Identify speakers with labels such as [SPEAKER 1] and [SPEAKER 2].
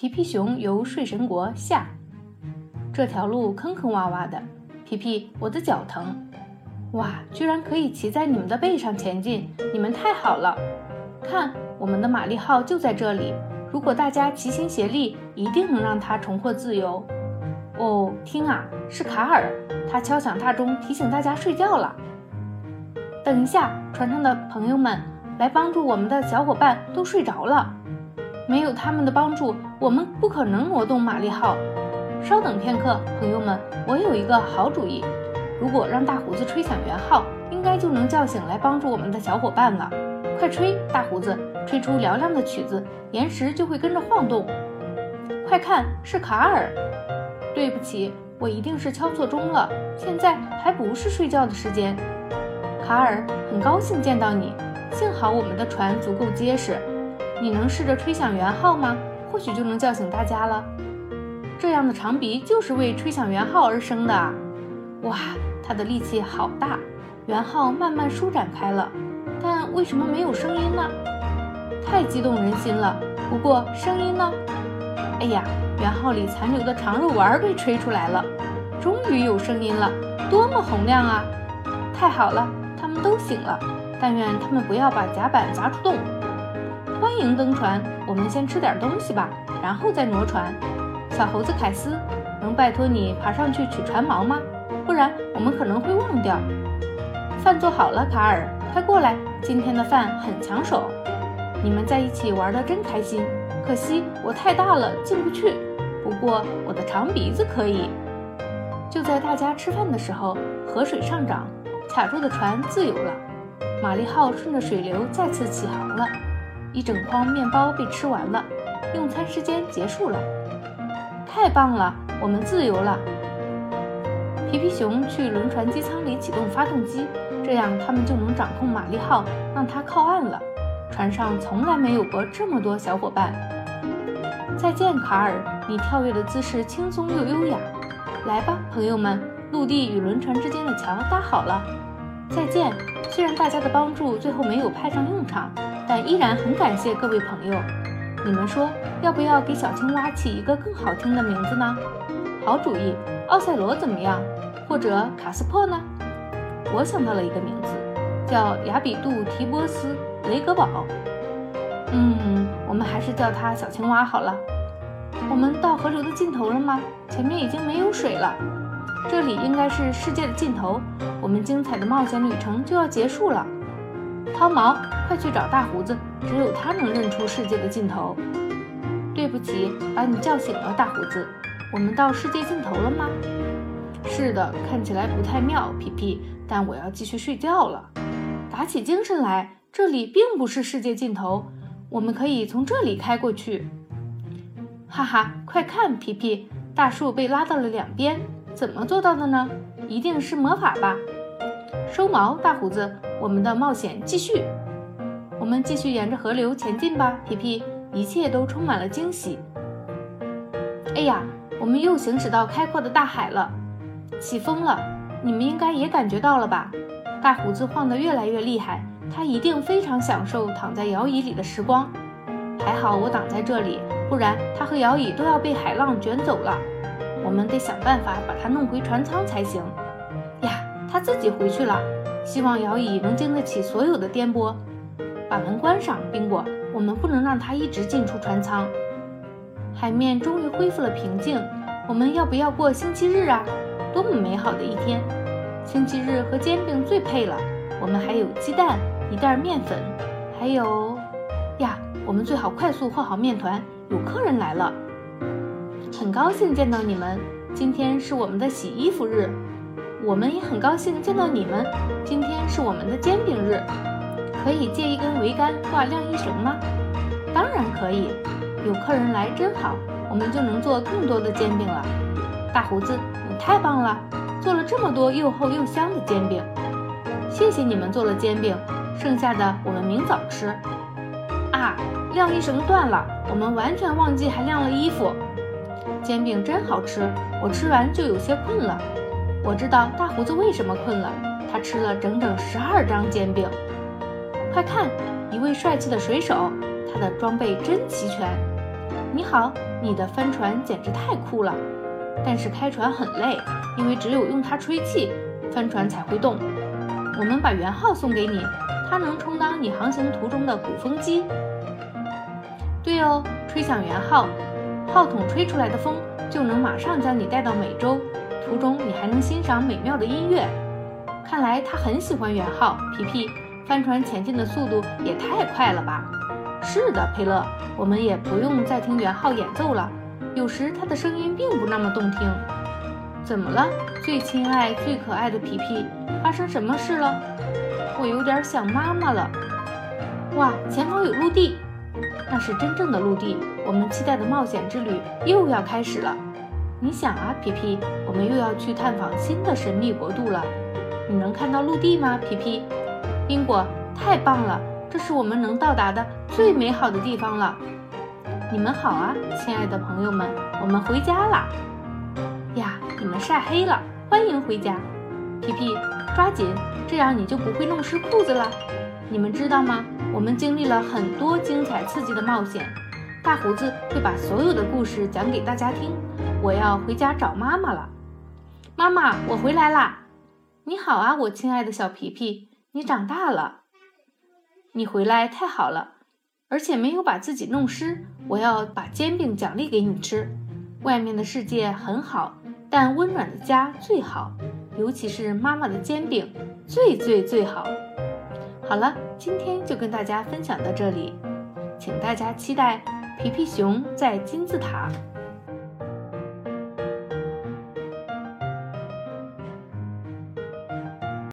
[SPEAKER 1] 皮皮熊游睡神国下。这条路坑坑洼洼的，皮皮，我的脚疼。哇，居然可以骑在你们的背上前进，你们太好了！看，我们的玛丽号就在这里。如果大家齐心协力，一定能让它重获自由。哦，听啊，是卡尔，他敲响大钟，提醒大家睡觉了。等一下，船上的朋友们，来帮助我们的小伙伴都睡着了。没有他们的帮助，我们不可能挪动玛丽号。稍等片刻，朋友们，我有一个好主意。如果让大胡子吹响圆号，应该就能叫醒来帮助我们的小伙伴了。快吹，大胡子，吹出嘹亮的曲子，岩石就会跟着晃动。快看，是卡尔。对不起，我一定是敲错钟了。现在还不是睡觉的时间。卡尔，很高兴见到你。幸好我们的船足够结实。你能试着吹响圆号吗？或许就能叫醒大家了。这样的长鼻就是为吹响圆号而生的啊！哇，它的力气好大！圆号慢慢舒展开了，但为什么没有声音呢？太激动人心了。不过声音呢？哎呀，圆号里残留的长肉丸被吹出来了，终于有声音了，多么洪亮啊！太好了，他们都醒了。但愿他们不要把甲板砸出洞。欢迎登船，我们先吃点东西吧，然后再挪船。小猴子凯斯，能拜托你爬上去取船锚吗？不然我们可能会忘掉。饭做好了，卡尔，快过来，今天的饭很抢手。你们在一起玩的真开心，可惜我太大了进不去。不过我的长鼻子可以。就在大家吃饭的时候，河水上涨，卡住的船自由了，玛丽号顺着水流再次起航了。一整筐面包被吃完了，用餐时间结束了。太棒了，我们自由了。皮皮熊去轮船机舱里启动发动机，这样他们就能掌控玛丽号，让它靠岸了。船上从来没有过这么多小伙伴。再见，卡尔，你跳跃的姿势轻松又优雅。来吧，朋友们，陆地与轮船之间的桥搭好了。再见。虽然大家的帮助最后没有派上用场。但依然很感谢各位朋友，你们说要不要给小青蛙起一个更好听的名字呢？好主意，奥赛罗怎么样？或者卡斯珀呢？我想到了一个名字，叫亚比杜提波斯雷格堡。嗯，我们还是叫它小青蛙好了。我们到河流的尽头了吗？前面已经没有水了，这里应该是世界的尽头，我们精彩的冒险旅程就要结束了。汤毛，快去找大胡子，只有他能认出世界的尽头。对不起，把你叫醒了，大胡子。我们到世界尽头了吗？是的，看起来不太妙，皮皮。但我要继续睡觉了。打起精神来，这里并不是世界尽头，我们可以从这里开过去。哈哈，快看，皮皮，大树被拉到了两边，怎么做到的呢？一定是魔法吧。收毛，大胡子。我们的冒险继续，我们继续沿着河流前进吧，皮皮。一切都充满了惊喜。哎呀，我们又行驶到开阔的大海了，起风了，你们应该也感觉到了吧？大胡子晃得越来越厉害，他一定非常享受躺在摇椅里的时光。还好我挡在这里，不然他和摇椅都要被海浪卷走了。我们得想办法把他弄回船舱才行。呀，他自己回去了。希望摇椅能经得起所有的颠簸。把门关上，宾果。我们不能让它一直进出船舱。海面终于恢复了平静。我们要不要过星期日啊？多么美好的一天！星期日和煎饼最配了。我们还有鸡蛋，一袋面粉，还有呀，我们最好快速和好面团。有客人来了。很高兴见到你们。今天是我们的洗衣服日。我们也很高兴见到你们。今天是我们的煎饼日，可以借一根桅杆挂晾衣绳吗？当然可以。有客人来真好，我们就能做更多的煎饼了。大胡子，你太棒了，做了这么多又厚又香的煎饼。谢谢你们做了煎饼，剩下的我们明早吃。啊，晾衣绳断了，我们完全忘记还晾了衣服。煎饼真好吃，我吃完就有些困了。我知道大胡子为什么困了，他吃了整整十二张煎饼。快看，一位帅气的水手，他的装备真齐全。你好，你的帆船简直太酷了，但是开船很累，因为只有用它吹气，帆船才会动。我们把圆号送给你，它能充当你航行途中的鼓风机。对哦，吹响圆号，号筒吹出来的风就能马上将你带到美洲，途中你还能欣赏美妙的音乐。看来他很喜欢圆号，皮皮，帆船前进的速度也太快了吧？是的，佩勒，我们也不用再听圆号演奏了。有时他的声音并不那么动听。怎么了，最亲爱、最可爱的皮皮？发生什么事了？我有点想妈妈了。哇，前方有陆地，那是真正的陆地。我们期待的冒险之旅又要开始了。你想啊，皮皮，我们又要去探访新的神秘国度了。你能看到陆地吗，皮皮？宾果，太棒了！这是我们能到达的最美好的地方了。你们好啊，亲爱的朋友们，我们回家啦！呀，你们晒黑了，欢迎回家。皮皮，抓紧，这样你就不会弄湿裤子了。你们知道吗？我们经历了很多精彩刺激的冒险。大胡子会把所有的故事讲给大家听。我要回家找妈妈了。妈妈，我回来啦！你好啊，我亲爱的小皮皮，你长大了。你回来太好了，而且没有把自己弄湿。我要把煎饼奖励给你吃。外面的世界很好，但温暖的家最好，尤其是妈妈的煎饼，最最最好。好了，今天就跟大家分享到这里，请大家期待皮皮熊在金字塔。